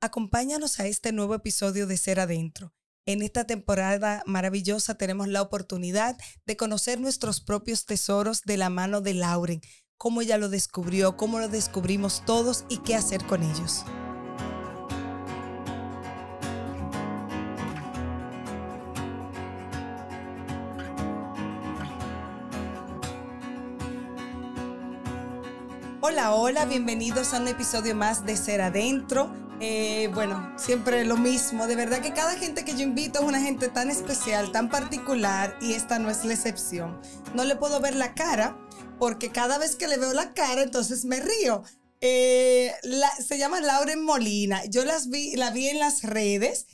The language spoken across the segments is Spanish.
Acompáñanos a este nuevo episodio de Ser Adentro. En esta temporada maravillosa tenemos la oportunidad de conocer nuestros propios tesoros de la mano de Lauren, cómo ella lo descubrió, cómo lo descubrimos todos y qué hacer con ellos. Hola, hola, bienvenidos a un episodio más de Ser Adentro. Eh, bueno, siempre lo mismo. De verdad que cada gente que yo invito es una gente tan especial, tan particular y esta no es la excepción. No le puedo ver la cara porque cada vez que le veo la cara entonces me río. Eh, se llama Lauren Molina. Yo las vi, la vi en las redes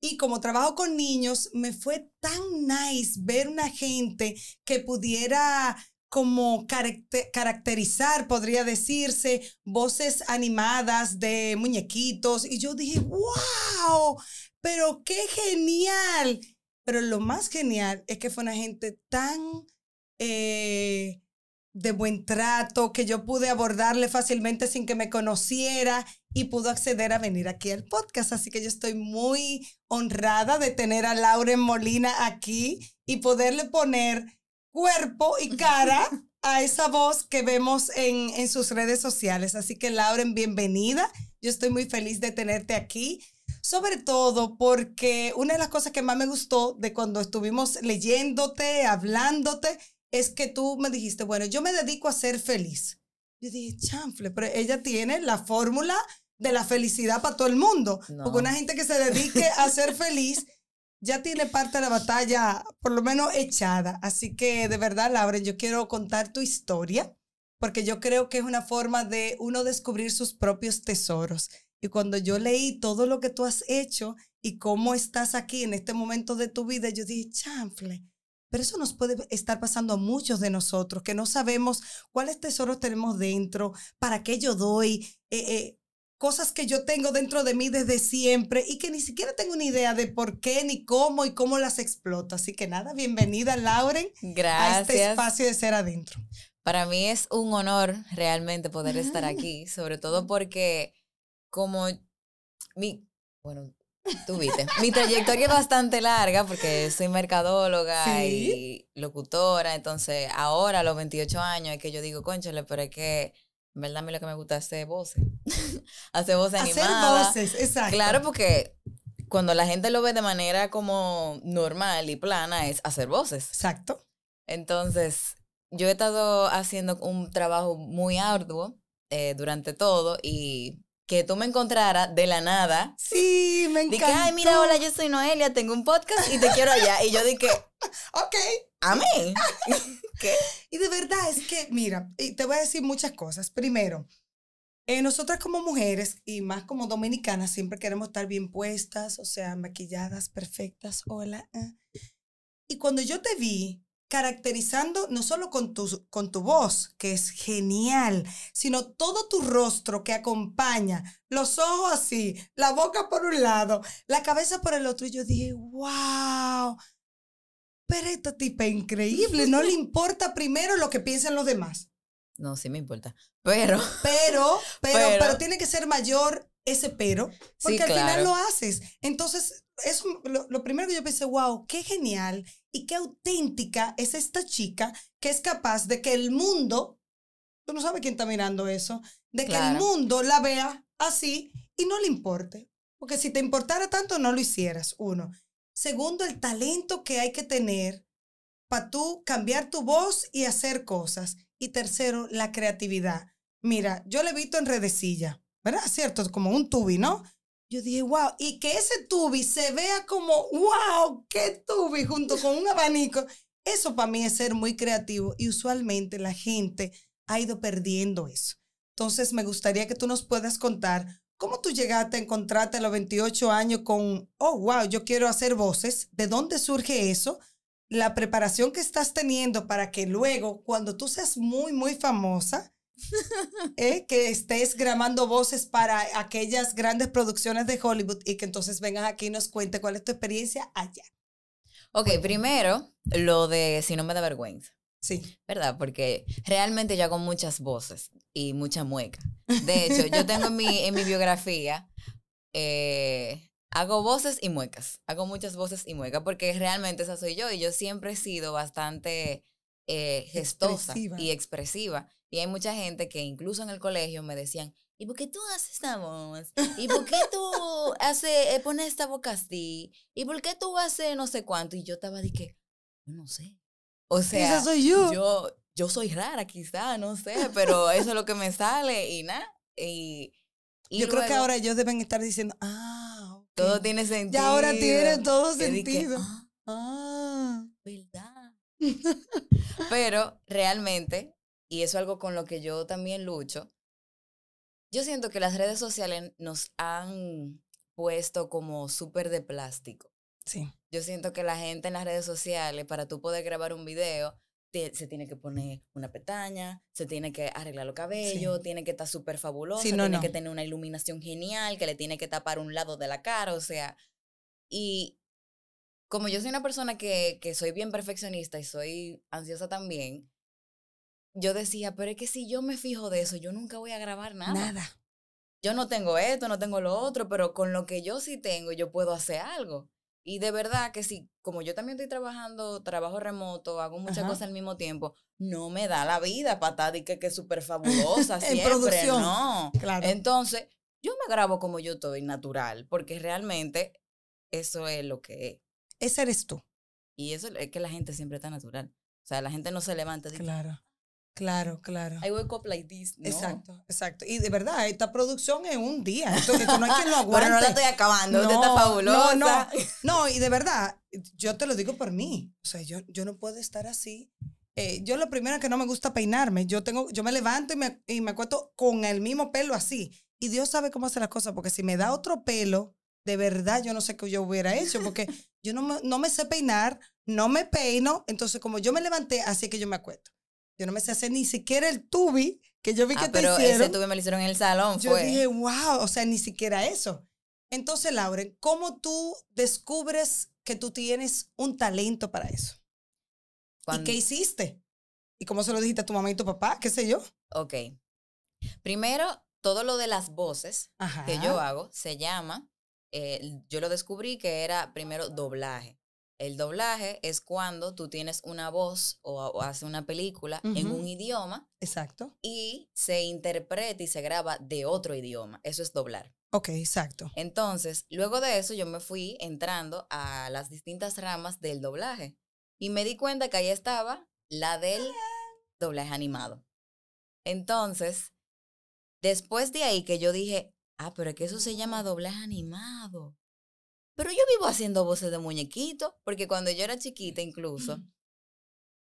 y como trabajo con niños, me fue tan nice ver una gente que pudiera como caracterizar, podría decirse, voces animadas de muñequitos. Y yo dije, wow, pero qué genial. Pero lo más genial es que fue una gente tan eh, de buen trato que yo pude abordarle fácilmente sin que me conociera y pudo acceder a venir aquí al podcast. Así que yo estoy muy honrada de tener a Lauren Molina aquí y poderle poner cuerpo y cara a esa voz que vemos en, en sus redes sociales. Así que Lauren, bienvenida. Yo estoy muy feliz de tenerte aquí. Sobre todo porque una de las cosas que más me gustó de cuando estuvimos leyéndote, hablándote, es que tú me dijiste, bueno, yo me dedico a ser feliz. Yo dije, chanfle, pero ella tiene la fórmula de la felicidad para todo el mundo. Porque una gente que se dedique a ser feliz ya tiene parte de la batalla, por lo menos echada. Así que de verdad, Lauren, yo quiero contar tu historia, porque yo creo que es una forma de uno descubrir sus propios tesoros. Y cuando yo leí todo lo que tú has hecho y cómo estás aquí en este momento de tu vida, yo dije, chanfle. Pero eso nos puede estar pasando a muchos de nosotros, que no sabemos cuáles tesoros tenemos dentro, para qué yo doy, eh, eh, cosas que yo tengo dentro de mí desde siempre y que ni siquiera tengo una idea de por qué, ni cómo y cómo las exploto. Así que nada, bienvenida Lauren Gracias. a este espacio de ser adentro. Para mí es un honor realmente poder estar ah. aquí, sobre todo porque como mi, bueno, tú viste, mi trayectoria es bastante larga porque soy mercadóloga y locutora, entonces ahora a los 28 años es que yo digo, conchale, pero es que en verdad a mí lo que me gusta es hacer voces. hacer voces animadas. Hacer voces, exacto. Claro, porque cuando la gente lo ve de manera como normal y plana es hacer voces. Exacto. Entonces, yo he estado haciendo un trabajo muy arduo eh, durante todo y que tú me encontraras de la nada. Sí, me encanta. Dije, ay, mira, hola, yo soy Noelia, tengo un podcast y te quiero allá. Y yo dije, ok. Amén. ¿Qué? Y de verdad es que, mira, te voy a decir muchas cosas. Primero, eh, nosotras como mujeres y más como dominicanas siempre queremos estar bien puestas, o sea, maquilladas, perfectas, hola. Eh. Y cuando yo te vi caracterizando no solo con tu, con tu voz, que es genial, sino todo tu rostro que acompaña, los ojos así, la boca por un lado, la cabeza por el otro, y yo dije, wow pero esta tipa es increíble, no le importa primero lo que piensen los demás. No, sí me importa. Pero. Pero, pero, pero, tiene que ser mayor ese pero, porque al final lo haces. Entonces, es lo, lo, primero que yo pensé, wow, qué genial y qué auténtica es esta chica que es capaz de que el mundo, tú no sabes quién está mirando eso, de que el mundo la vea así y no le importe. Porque si te importara tanto, no lo hicieras, uno. Segundo, el talento que hay que tener para tú cambiar tu voz y hacer cosas. Y tercero, la creatividad. Mira, yo le he visto en redecilla, ¿verdad? Cierto, como un tubi, ¿no? Yo dije, wow, y que ese tubi se vea como, wow, qué tubi junto con un abanico. Eso para mí es ser muy creativo y usualmente la gente ha ido perdiendo eso. Entonces me gustaría que tú nos puedas contar ¿Cómo tú llegaste a encontrarte a los 28 años con, oh, wow, yo quiero hacer voces? ¿De dónde surge eso? La preparación que estás teniendo para que luego, cuando tú seas muy, muy famosa, eh, que estés grabando voces para aquellas grandes producciones de Hollywood y que entonces vengas aquí y nos cuente cuál es tu experiencia allá. Ok, primero, lo de si no me da vergüenza. Sí. ¿Verdad? Porque realmente yo hago muchas voces y mucha mueca. De hecho, yo tengo en mi, en mi biografía eh, hago voces y muecas. Hago muchas voces y muecas porque realmente esa soy yo y yo siempre he sido bastante eh, gestosa Expresiva. y expresiva. Y hay mucha gente que incluso en el colegio me decían, ¿y por qué tú haces esta voz? ¿Y por qué tú haces, eh, pones esta boca así? ¿Y por qué tú haces no sé cuánto? Y yo estaba de que, no sé. O sea, Esa soy yo. yo, yo soy rara quizá, no sé, pero eso es lo que me sale y nada. Y, y Yo creo que luego ahora ellos deben estar diciendo, ah, ok. todo tiene sentido. Ya ahora tiene todo sentido. "Ah, Ah. ¿verdad? Pero realmente, y eso es algo con lo que yo también lucho, yo siento que las redes sociales nos han puesto como súper de plástico. Sí. Yo siento que la gente en las redes sociales, para tú poder grabar un video, te- se tiene que poner una pestaña, se tiene que arreglar los cabellos, tiene que estar súper fabulosa, Sí, no, tiene no. que tener una iluminación genial, que le tiene que tapar un lado de la cara, o sea, y como yo soy una persona que, que soy bien perfeccionista y soy ansiosa también, yo decía, pero es que si yo me fijo de eso, yo nunca voy a grabar nada. Nada. Yo no tengo esto, no tengo lo otro, pero con lo que yo sí tengo, yo puedo hacer algo. Y de verdad que sí, como yo también estoy trabajando, trabajo remoto, hago muchas Ajá. cosas al mismo tiempo, no me da la vida de que, que súper fabulosa En siempre, producción. no. Claro. Entonces, yo me grabo como yo estoy, natural, porque realmente eso es lo que es. Ese eres tú. Y eso es que la gente siempre está natural. O sea, la gente no se levanta dice, Claro. Claro, claro. I wake up like this. No. Exacto, exacto. Y de verdad, esta producción es un día. Esto, esto no hay quien lo aguante. Pero no la estoy acabando, usted está No, fabulosa. No, no, no, y de verdad, yo te lo digo por mí. O sea, yo, yo no puedo estar así. Eh, yo lo primero que no me gusta peinarme. Yo tengo, yo me levanto y me, y me acuesto con el mismo pelo así. Y Dios sabe cómo hacer las cosas, porque si me da otro pelo, de verdad yo no sé qué yo hubiera hecho, porque yo no me, no me sé peinar, no me peino. Entonces, como yo me levanté, así es que yo me acuesto. Yo no me sé hacer ni siquiera el tubi que yo vi Ah, que te pero hicieron. ese tuve me lo hicieron en el salón, Yo fue. dije, wow, o sea, ni siquiera eso. Entonces, Lauren, ¿cómo tú descubres que tú tienes un talento para eso? ¿Y qué hiciste? ¿Y cómo se lo dijiste a tu mamá y tu papá? ¿Qué sé yo? Ok. Primero, todo lo de las voces Ajá. que yo hago se llama, eh, yo lo descubrí que era primero doblaje. El doblaje es cuando tú tienes una voz o, o haces una película en un idioma Exacto. y se interpreta y se graba de otro idioma. Eso es doblar. Ok, exacto. Entonces, luego de eso yo me fui entrando a las distintas ramas del doblaje y me di cuenta que ahí estaba la del doblaje animado. Entonces, después de ahí que yo dije, ah, pero es que eso se llama doblaje animado. Pero yo vivo haciendo voces de muñequito, porque cuando yo era chiquita incluso,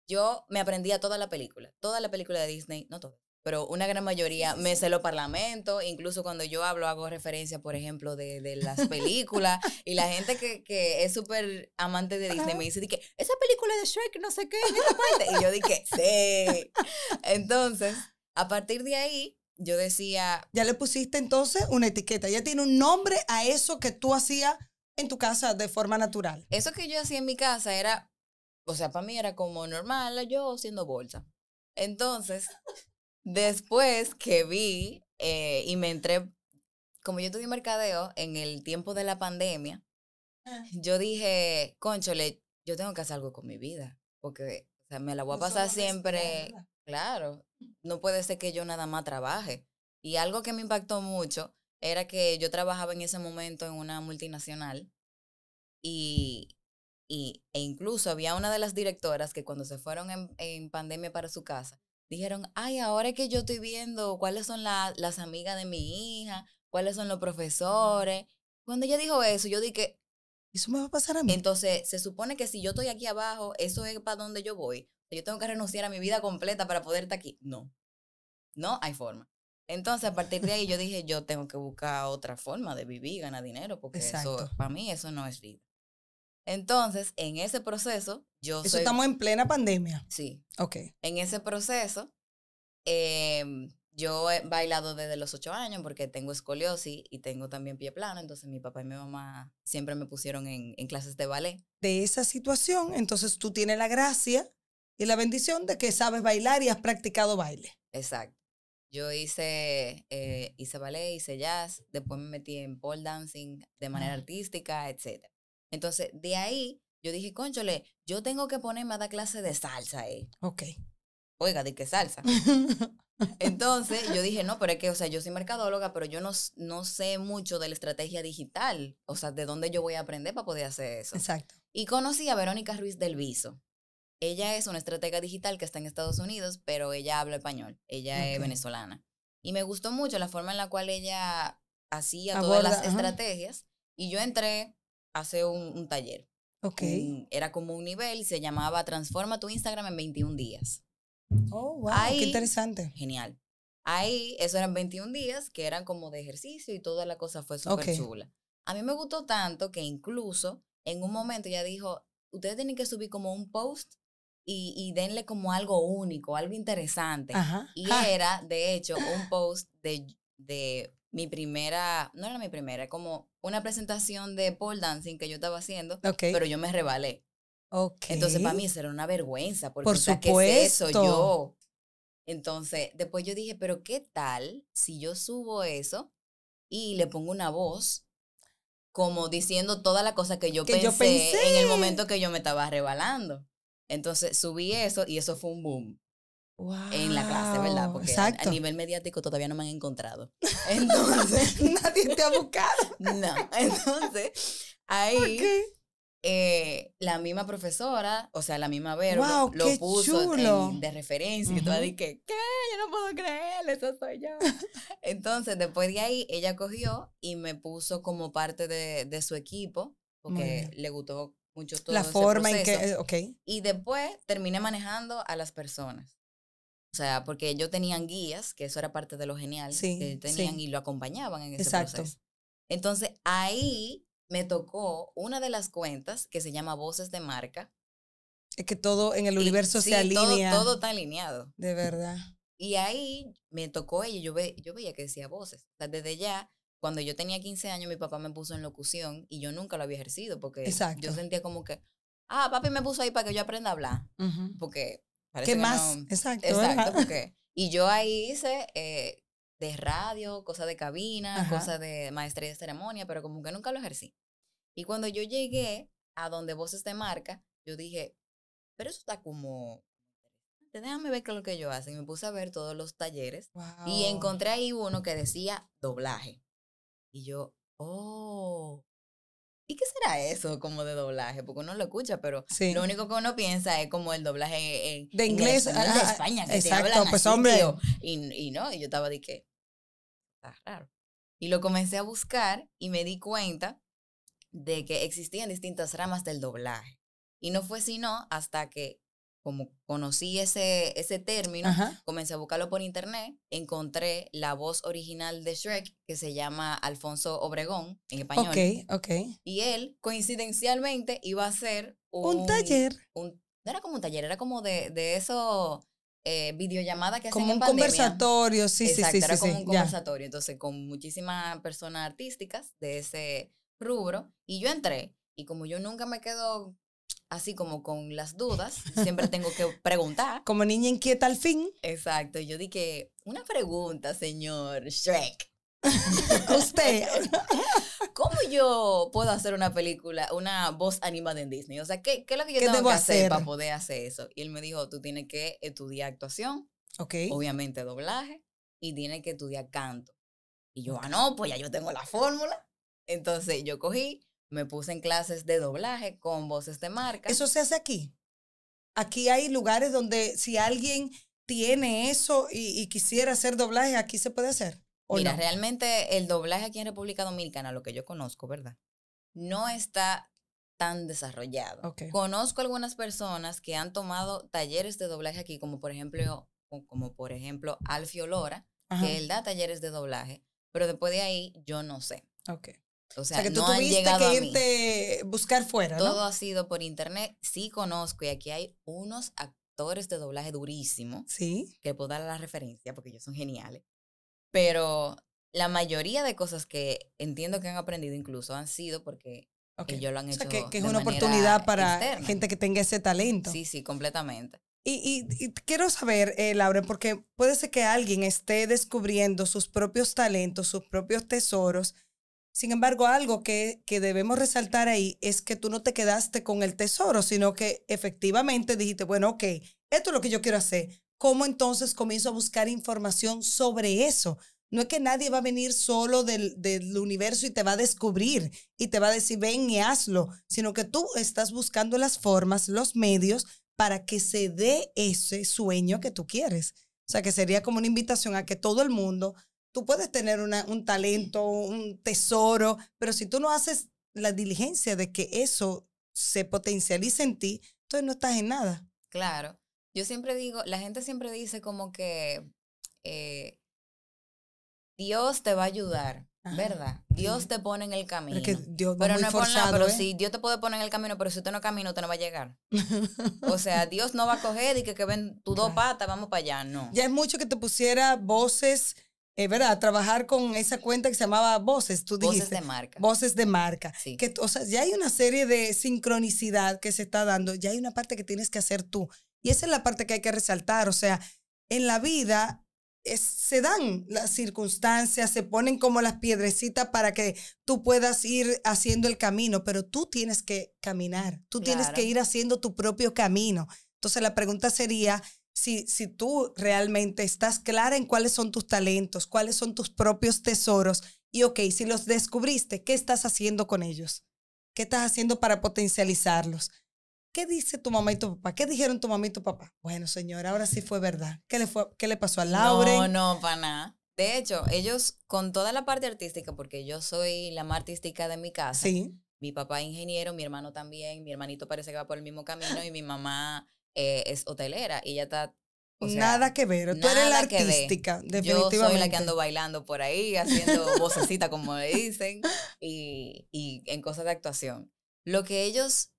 yo me aprendía toda la película, toda la película de Disney, no toda, pero una gran mayoría, me sé los parlamentos, incluso cuando yo hablo hago referencia, por ejemplo, de, de las películas, y la gente que, que es súper amante de Disney me dice, di que, esa película de Shrek, no sé qué, en esta parte, y yo dije, sí. Entonces, a partir de ahí, yo decía, Ya le pusiste entonces una etiqueta. Ya tiene un nombre a eso que tú hacías en tu casa de forma natural. eso que yo hacía en mi casa era, o sea, para mí era como normal, yo haciendo bolsa. Entonces, después que vi eh, y me entré, como yo estudié mercadeo en el tiempo de la pandemia, yo dije, conchole, yo tengo que hacer algo con mi vida, porque o sea, me la voy a pasar siempre, claro, no puede ser que yo nada más trabaje. Y algo que me impactó mucho era que yo trabajaba en ese momento en una multinacional y, y, e incluso había una de las directoras que cuando se fueron en, en pandemia para su casa, dijeron, ay, ahora es que yo estoy viendo cuáles son la- las amigas de mi hija, cuáles son los profesores. Cuando ella dijo eso, yo dije, Eso me va a pasar a mí. entonces se supone que si yo estoy aquí abajo, eso es para donde yo voy. Yo tengo que renunciar a mi vida completa para poder estar aquí. No, no hay forma. Entonces, a partir de ahí, yo dije, yo tengo que buscar otra forma de vivir, ganar dinero, porque Exacto. eso, para mí, eso no es vida. Entonces, en ese proceso, yo Eso soy... estamos en plena pandemia. Sí, Ok. en ese proceso, em, yo he bailado desde los ocho años porque tengo escoliosis y tengo también pie plano, entonces mi papá y mi mamá siempre me pusieron en, en clases de ballet. De esa situación, entonces tú tienes la gracia y la bendición de que sabes bailar y has practicado baile. Exacto. Yo hice, eh, hice ballet, hice jazz, después me metí en pole dancing de manera artística, etc. Entonces, de ahí, yo dije, conchole, yo tengo que ponerme a dar clase de salsa ahí. Ok. Oiga, ¿de qué salsa? Entonces, yo dije, no, pero es que, o sea, yo soy mercadóloga, pero yo no, no sé mucho de la estrategia digital. O sea, de dónde yo voy a aprender para poder hacer eso. Exacto. Y conocí a Verónica Ruiz del Viso. Ella es una estratega digital que está en Estados Unidos, pero ella habla español. Ella es Ok. venezolana. Y me gustó mucho la forma en la cual ella hacía todas las Aborda, ajá. estrategias. Y yo entré a hacer un, un taller. Ok. Un- era como un nivel y se llamaba Transforma tu Instagram en 21 días. Oh, wow. Ahí- Qué interesante. Genial. Ahí, eso eran 21 días que eran como de ejercicio y toda la cosa fue súper Ok. chula. A mí me gustó tanto que incluso en un momento ella dijo, ustedes tienen que subir como un post y, y denle como algo único, algo interesante. Ajá. Y Ah, era, de hecho, un post de, de mi primera, no era mi primera, como una presentación de pole dancing que yo estaba haciendo, pero yo me rebalé. Entonces, para mí eso era una vergüenza, porque Por o sea, ¿qué es eso? Yo. Entonces, después yo dije, pero ¿qué tal si yo subo eso y le pongo una voz como diciendo toda la cosa que yo, Que pensé, yo en el momento que yo me estaba rebalando? Entonces, subí eso y eso fue un boom en la clase, ¿verdad? Wow, Porque a- Exacto. a nivel mediático todavía no me han encontrado. Entonces, Nadie te ha buscado. no. Entonces, ahí eh, la misma profesora, o sea, la misma Vero, lo- Wow, lo, puso en- de referencia. Y Ujú. dije, ¿qué? Yo no puedo creer, eso soy yo. Entonces, después de ahí, ella cogió y me puso como parte de, de su equipo, porque le gustó mucho todo La ese forma en que. eh, Ok. Y después terminé manejando a las personas. O sea, porque ellos tenían guías, que eso era parte de lo genial, Sí, que tenían sí. y lo acompañaban en ese Exacto. proceso. Entonces, ahí me tocó una de las cuentas que se llama Voces de Marca. Es que todo en el y universo sí, se alinea. Todo, todo está alineado. De verdad. Y ahí me tocó ella, yo, ve, yo veía que decía voces. O sea, desde ya, cuando yo tenía 15 años, mi papá me puso en locución y yo nunca lo había ejercido porque Exacto. yo sentía como que, ah, papi me puso ahí para que yo aprenda a hablar. Ujú. Porque parece ¿Qué que más? no- Exacto. Exacto, porque. Y yo ahí hice eh, de radio, cosas de cabina, Ajá. cosas de maestría de ceremonia, pero como que nunca lo ejercí. Y cuando yo llegué a donde voces de marca, yo dije, pero eso está como. Déjame ver qué es lo que ellos hacen. Y me puse a ver todos los talleres y encontré ahí uno que decía doblaje. Y yo, oh. ¿Y qué será eso como de doblaje? Porque uno lo escucha, pero Sí. lo único que uno piensa es como el doblaje en, De en el inglés, de España, que exacto, te hablan pues, así, hombre. tío. Y, y no, y yo estaba de que, está raro. Y lo comencé a buscar y me di cuenta de que existían distintas ramas del doblaje. Y no fue sino hasta que, como conocí ese, ese término, Ajá. comencé a buscarlo por internet, encontré la voz original de Shrek, que se llama Alfonso Obregón, en español. Ok, ok. Y él, coincidencialmente, iba a hacer un, Un taller. un- no era como un taller, era como de, de eso, eh, videollamada que hacen Como en un conversatorio. Sí, Exacto, sí, sí. era sí, como sí, un ya. conversatorio. Entonces, con muchísimas personas artísticas de ese rubro. Y yo entré. Y como yo nunca me quedo así como con las dudas, siempre tengo que preguntar. Como niña inquieta al fin. Exacto. Yo dije, una pregunta, señor Shrek. Usted. ¿Cómo yo puedo hacer una película, una voz animada en Disney? O sea, ¿qué, qué es lo que yo ¿Qué tengo que hacer hacer? para poder hacer eso? Y él me dijo, tú tienes que estudiar actuación, ok. obviamente doblaje, y tienes que estudiar canto. Y yo, ah, no, pues ya yo tengo la fórmula. Entonces yo cogí, me puse en clases de doblaje con voces de marca. Eso se hace aquí. Aquí hay lugares donde si alguien tiene eso y, y quisiera hacer doblaje, aquí se puede hacer. ¿O Mira, no? realmente el doblaje aquí en República Dominicana, lo que yo conozco, ¿verdad? No está tan desarrollado. Conozco algunas personas que han tomado talleres de doblaje aquí, como por ejemplo, como por ejemplo Alfio Lora, Ajá, que él da talleres de doblaje, pero después de ahí yo no sé. ok. O O sea, que tú no tuviste a que irte buscar fuera, ¿no? Todo ha sido por internet. Sí conozco y aquí hay unos actores de doblaje durísimos Sí. que puedo dar la referencia porque ellos son geniales. Pero la mayoría de cosas que entiendo que han aprendido incluso han sido porque ok. ellos lo han O hecho sea, que, que es de una oportunidad para externa. gente que tenga ese talento. Sí, sí, completamente. Y, y, quiero saber, eh, Laura, porque puede ser que alguien esté descubriendo sus propios talentos, sus propios tesoros. Sin embargo, algo que, que debemos resaltar ahí es que tú no te quedaste con el tesoro, sino que efectivamente dijiste, bueno, ok, esto es lo que yo quiero hacer. ¿Cómo entonces comienzo a buscar información sobre eso? No es que nadie va a venir solo del, del, universo y te va a descubrir y te va a decir, ven y hazlo, sino que tú estás buscando las formas, los medios para que se dé ese sueño que tú quieres. O sea, que sería como una invitación a que todo el mundo, tú puedes tener un talento, un tesoro, pero si tú no haces la diligencia de que eso se potencialice en ti, entonces no estás en nada. Claro. Yo siempre digo, la gente siempre dice como que eh, Dios te va a ayudar. ¿Verdad? Dios te pone en el camino. Pero, Dios pero no es por nada, pero ¿eh? sí, Dios te puede poner en el camino, pero si usted no camina, usted no va a llegar. o sea, Dios no va a coger y que, que ven tus dos patas, vamos para allá, no. Ya es mucho que te pusiera voces, eh, ¿verdad? Trabajar con esa cuenta que se llamaba Voces, tú dijiste. Voces de marca. Voces de marca. Sí. Que, o sea, ya hay una serie de sincronicidad que se está dando, ya hay una parte que tienes que hacer tú. Y esa es la parte que hay que resaltar, o sea, en la vida se dan las circunstancias, se ponen como las piedrecitas para que tú puedas ir haciendo el camino, pero tú tienes que caminar, tú tienes que ir haciendo tu propio camino. Entonces la pregunta sería, si, si tú realmente estás clara en cuáles son tus talentos, cuáles son tus propios tesoros, y ok, si los descubriste, ¿qué estás haciendo con ellos? ¿Qué estás haciendo para potencializarlos? ¿Qué dice tu mamá y tu papá? ¿Qué dijeron tu mamá y tu papá? Bueno, señora, ahora sí fue verdad. ¿Qué le, fue, qué le pasó a Laura? No, no, para nada. De hecho, ellos, con toda la parte artística, porque yo soy la más artística de mi casa. Sí. Mi papá es ingeniero, mi hermano también, mi hermanito parece que va por el mismo camino y mi mamá eh, es hotelera y ella está nada que ver. Tú eres la artística, definitivamente. Yo soy la que ando bailando por ahí, haciendo vocecita, como le dicen, y, y en cosas de actuación. Lo que ellos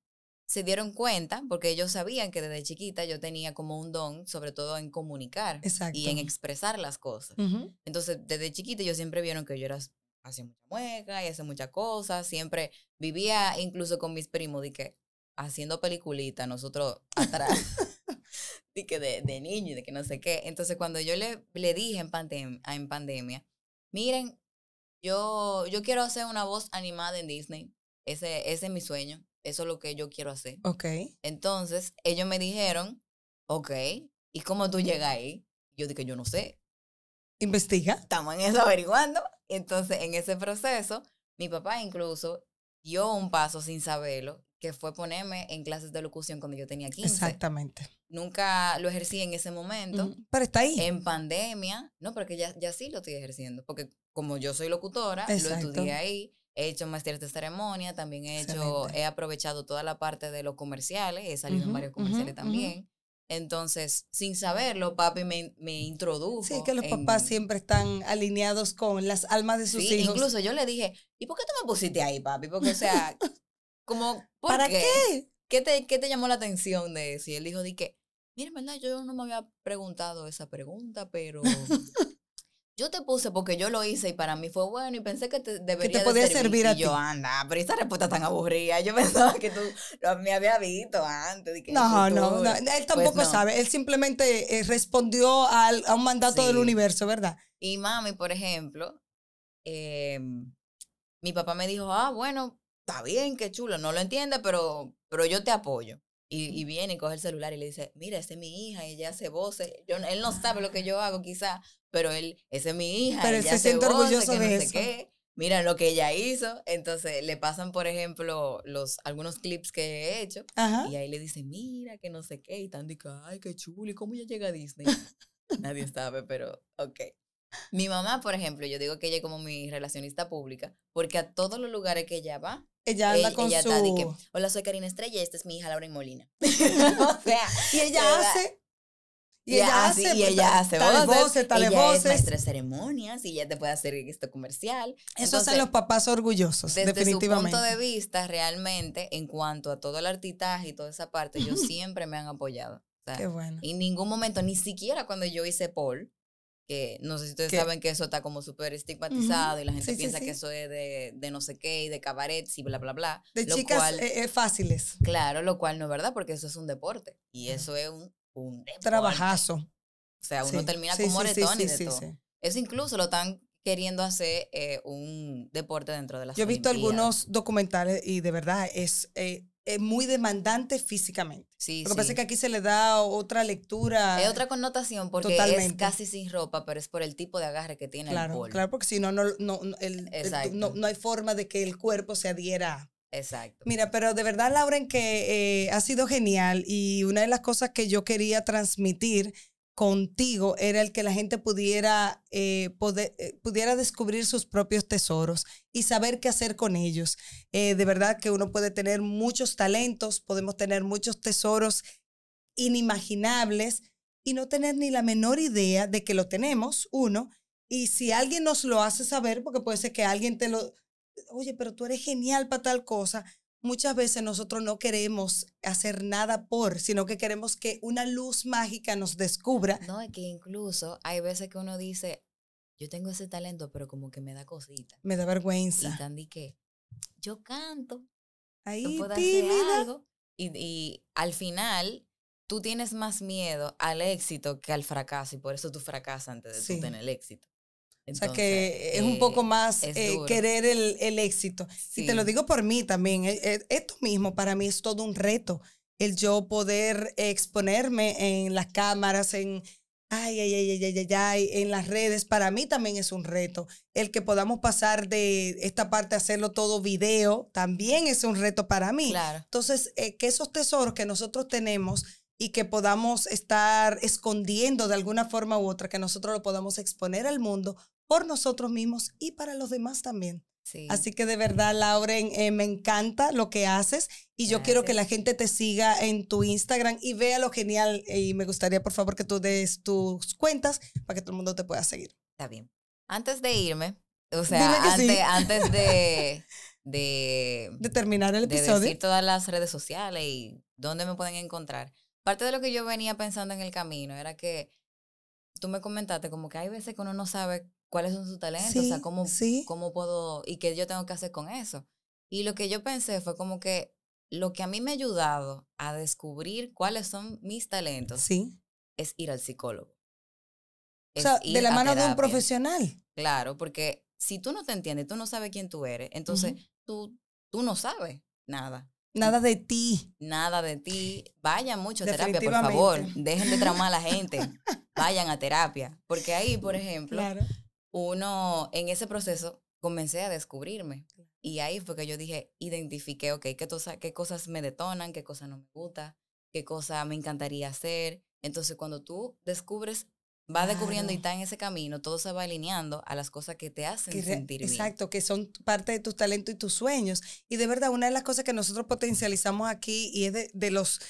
se dieron cuenta, porque ellos sabían que desde chiquita yo tenía como un don, sobre todo en comunicar y en expresar las cosas. Entonces, desde chiquita ellos siempre vieron que yo era, hacía mucha mueca y hacía muchas cosas, siempre vivía incluso con mis primos, de que haciendo peliculitas, nosotros atrás, de que de, de niño y de que no sé qué. Entonces, cuando yo le, le dije en, pandem en pandemia, miren, yo, yo quiero hacer una voz animada en Disney, ese, ese es mi sueño eso es lo que yo quiero hacer. Ok. Entonces, ellos me dijeron, ok, ¿y cómo tú llegas ahí? Yo dije, yo no sé. Investiga. Estamos en eso averiguando. Entonces, en ese proceso, mi papá incluso dio un paso sin saberlo, que fue ponerme en clases de locución cuando yo tenía 15. Exactamente. Nunca lo ejercí en ese momento. pero está ahí. En pandemia. No, porque ya, ya sí lo estoy ejerciendo. Porque como yo soy locutora, lo estudié ahí he hecho másteres de ceremonia, también he hecho, he aprovechado toda la parte de los comerciales, he salido en varios comerciales también. Entonces, sin saberlo, papi me, me introdujo. Sí, que los papás siempre están alineados con las almas de sus sí, hijos. Incluso yo le dije, ¿y por qué tú me pusiste ahí, papi? Porque, o sea, como, ¿para qué? ¿Qué te, ¿Qué te llamó la atención de eso? Y él dijo, di que, mira, verdad, yo no me había preguntado esa pregunta, pero yo te puse porque yo lo hice y para mí fue bueno y pensé que te debería te podía servir, a y yo, anda, pero esa respuesta tan aburrida. Yo pensaba que tú me había visto antes. no, no, no, él pues tampoco sabe. Él simplemente eh, respondió al, a un mandato del universo, ¿verdad? Y mami, por ejemplo, em, mi papá me dijo, ah, bueno, está bien, qué chulo, no lo entiende, pero, pero yo te apoyo. Y, y, viene y coge el celular y le dice, mira, esa es mi hija, ella hace voces. Yo, él no sabe lo que yo hago quizá, pero él, esa es mi hija, pero ella se siente orgulloso de no eso. Sé qué. Mira lo que ella hizo. Entonces le pasan, por ejemplo, los, algunos clips que he hecho. Y ahí le dice, mira, que no sé qué. Y tan ay, qué chulo. ¿Y cómo ella llega a Disney? Nadie sabe, pero ok. Mi mamá, por ejemplo, yo digo que ella es como mi relacionista pública, porque a todos los lugares que ella va, ella anda con ella su... Está de que, hola, soy Karina Estrella y esta es mi hija Laura Molina. o sea, y ella hace y, ella hace, y ella hace tales voces, tales ella voces. Es maestra de ceremonias y ella te puede hacer esto comercial. Eso hacen los papás orgullosos, desde definitivamente. Desde su punto de vista, realmente, en cuanto a todo el artitaje y toda esa parte, ellos siempre me han apoyado. Qué bueno. En ningún momento, ni siquiera cuando yo hice Paul, que no sé si ustedes saben que eso está como súper estigmatizado y la gente piensa que eso es de, de, no sé qué y de cabaret y bla, bla, bla. De chicas eh, eh, fáciles. Claro, lo cual no es verdad porque eso es un deporte y eso es un un deporte. Trabajazo. O sea, uno termina con moretón y de todo. Eso incluso lo están queriendo hacer eh, un deporte dentro de las Yo he visto Olimpiadas. algunos documentales y de verdad es, eh, es muy demandante físicamente. Sí, Lo que sí. pasa es que aquí se le da otra lectura. Es otra connotación porque es casi sin ropa, pero es por el tipo de agarre que tiene el Claro, polo. claro, porque si no, no, no, el- el- no, no hay forma de que el cuerpo se adhiera. Exacto. Mira, pero de verdad, Lauren, que eh, ha sido genial y una de las cosas que yo quería transmitir contigo era el que la gente pudiera, eh, poder, eh, pudiera descubrir sus propios tesoros y saber qué hacer con ellos. Eh, de verdad que uno puede tener muchos talentos, podemos tener muchos tesoros inimaginables y no tener ni la menor idea de que lo tenemos, uno. Y si alguien nos lo hace saber, porque puede ser que alguien te lo, oye, pero tú eres genial para tal cosa. Muchas veces nosotros no queremos hacer nada por, sino que queremos que una luz mágica nos descubra. No, es que incluso hay veces que uno dice, yo tengo ese talento, pero como que me da cosita. Me da Y vergüenza. Tandy que yo canto, Ahí, puedo hacer algo. Y, y al final, tú tienes más miedo al éxito que al fracaso, y por eso tú fracasas antes de Sí. tú tener el éxito. O sea Entonces, que es un poco eh, más eh, querer el, el éxito. Y te lo sí. digo por mí también. eh, eh, Esto mismo para mí es todo un reto. El yo poder exponerme en las cámaras, en, ay, ay, ay, ay, ay, ay, ay, en las redes, para mí también es un reto. El que podamos pasar de esta parte a hacerlo todo video, también es un reto para mí. Claro. Entonces, eh, que esos tesoros que nosotros tenemos y que podamos estar escondiendo de alguna forma u otra, que nosotros lo podamos exponer al mundo por nosotros mismos y para los demás también. Sí. Así que de verdad, Lauren, eh, me encanta lo que haces y yo quiero que la Gracias. gente te siga en tu Instagram y vea lo genial eh, y me gustaría, por favor, que tú des tus cuentas para que todo el mundo te pueda seguir. Está bien. Antes de irme, o sea, que sí. antes, antes de, de, De terminar el de episodio. decir todas las redes sociales y dónde me pueden encontrar. Parte de lo que yo venía pensando en el camino era que tú me comentaste como que hay veces que uno no sabe cuáles son sus talentos, o sea, cómo, sí. cómo puedo y qué yo tengo que hacer con eso. Y lo que yo pensé fue como que lo que a mí me ha ayudado a descubrir cuáles son mis talentos Sí. es ir al psicólogo. O sea, de la mano de un profesional. Claro, porque si tú no te entiendes, tú no sabes quién tú eres, entonces tú, tú no sabes nada. Nada de ti. Nada de ti. Vayan mucho a terapia, por favor. Dejen de traumar a la gente. Vayan a terapia. Porque ahí, por ejemplo, Claro. Uno en ese proceso comencé a descubrirme. Y ahí fue que yo dije, identifiqué, ok, qué, tosa- qué cosas me detonan, qué cosas no me gustan, qué cosas me encantaría hacer. Entonces, cuando tú descubres, vas descubriendo y estás en ese camino, todo se va alineando a las cosas que te hacen que re- sentir bien. Exacto, que son parte de tus talentos y tus sueños. Y de verdad, una de las cosas que nosotros potencializamos aquí y es de, de los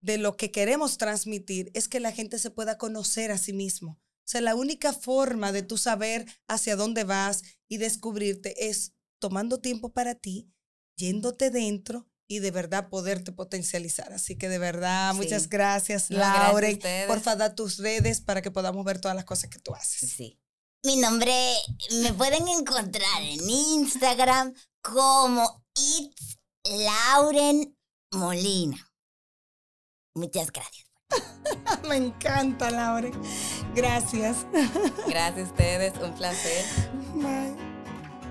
de lo que queremos transmitir es que la gente se pueda conocer a sí mismo. O sea, la única forma de tú saber hacia dónde vas y descubrirte es tomando tiempo para ti, yéndote dentro y de verdad poderte potencializar. Así que de verdad, muchas gracias, No, gracias Lauren. ustedes. Porfa, da tus redes para que podamos ver todas las cosas que tú haces. Sí. Mi nombre me pueden encontrar en Instagram como It's Lauren Molina. Muchas gracias. Me encanta, Lauren. Gracias. Gracias a ustedes, un placer. Bye.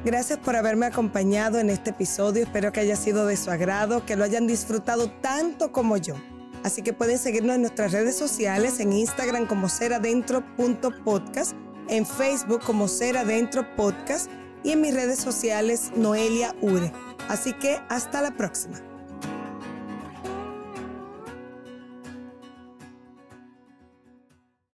Gracias por haberme acompañado en este episodio. Espero que haya sido de su agrado, que lo hayan disfrutado tanto como yo. Así que pueden seguirnos en nuestras redes sociales, en Instagram como seradentro.podcast, en Facebook como Ser Adentro Podcast y en mis redes sociales Noelia Ure. Así que hasta la próxima.